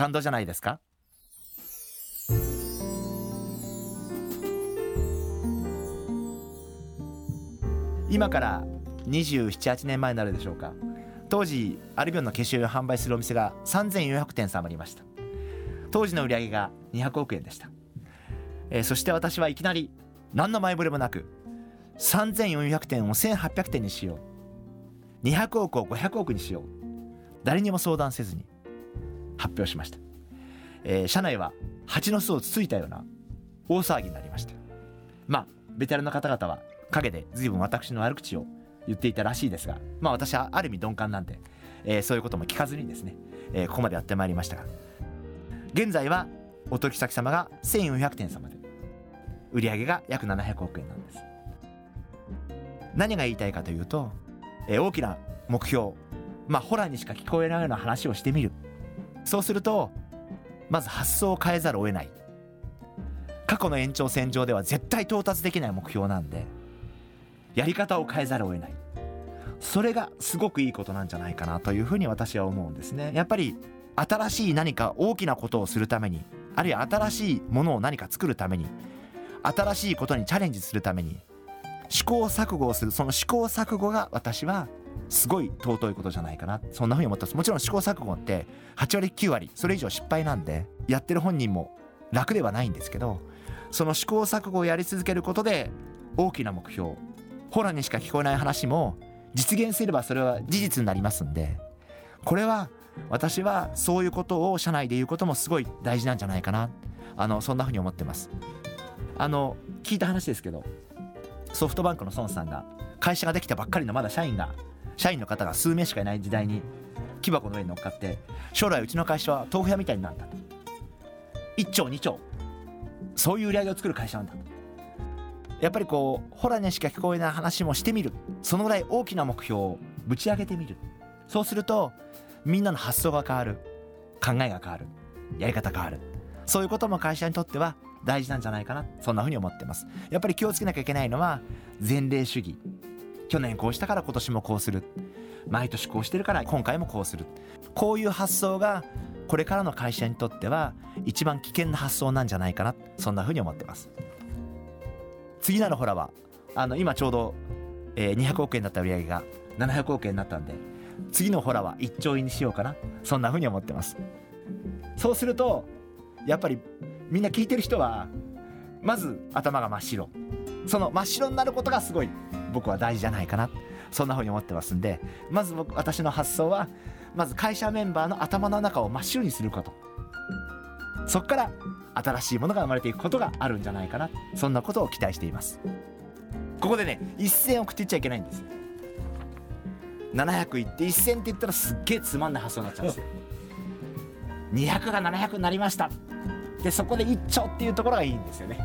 感動じゃないですか？今から278年前になるでしょうか。当時アルビオンの化粧を販売するお店が3400店様ありました。当時の売り上げが200億円でした、えー、そして私はいきなり何の前触れもなく3400点を1800点にしよう。200億を500億にしよう。誰にも相談せずに発表しました、えー、社内は蜂の巣をつついたような大騒ぎになりました。まあベテランの方々は陰で随分私の悪口を言っていたらしいですがまあ私はある意味鈍感なんで、えー、そういうことも聞かずにですね、えー、ここまでやってまいりましたが現在はお取引先様が1400点様で売上が約700億円なんです。何が言いたいかというと、えー、大きな目標まあホラーにしか聞こえないような話をしてみる。そうするとまず発想を変えざるを得ない。過去の延長線上では絶対到達できない目標なんでやり方を変えざるを得ない。それがすごくいいことなんじゃないかなというふうに私は思うんですね。やっぱり新しい何か大きなことをするためにあるいは新しいものを何か作るために新しいことにチャレンジするために試行錯誤をするその試行錯誤が私はすごい尊いことじゃないかな。そんなふうに思ってます。もちろん試行錯誤って8割9割それ以上失敗なんでやってる本人も楽ではないんですけどその試行錯誤をやり続けることで大きな目標ホラーにしか聞こえない話も実現すればそれは事実になりますんでこれは私はそういうことを社内で言うこともすごい大事なんじゃないかな。あのそんなふうに思ってます。あの聞いた話ですけどソフトバンクの孫さんが会社ができたばっかりのまだ社員が社員の方が数名しかいない時代に木箱の上に乗っかって将来うちの会社は豆腐屋みたいになるんだと。1兆2兆そういう売り上げを作る会社なんだと。やっぱりこうホラーにしか聞こえない話もしてみる。そのぐらい大きな目標をぶち上げてみる。そうするとみんなの発想が変わる。考えが変わる。やり方変わる。そういうことも会社にとっては大事なんじゃないかな。そんなふうに思ってます。やっぱり気をつけなきゃいけないのは前例主義。去年こうしたから今年もこうする。毎年こうしてるから今回もこうする。こういう発想がこれからの会社にとっては一番危険な発想なんじゃないかな。そんなふうに思ってます。次なるホラはあの今ちょうど、えー、200億円だった売り上げが700億円になったんで次のホラは1兆円にしようかな。そんなふうに思ってます。そうするとやっぱりみんな聞いてる人はまず頭が真っ白。その真っ白になることがすごい。僕は大事じゃないかな。そんなふうに思ってますんでまず僕私の発想はまず会社メンバーの頭の中を真っ白にすること。そこから新しいものが生まれていくことがあるんじゃないかな。そんなことを期待しています。ここでね1000億って言っちゃいけないんです。700いって1000って言ったらすっげえつまんない発想になっちゃうんですよ。200が700になりました。でそこで1兆っていうところがいいんですよね。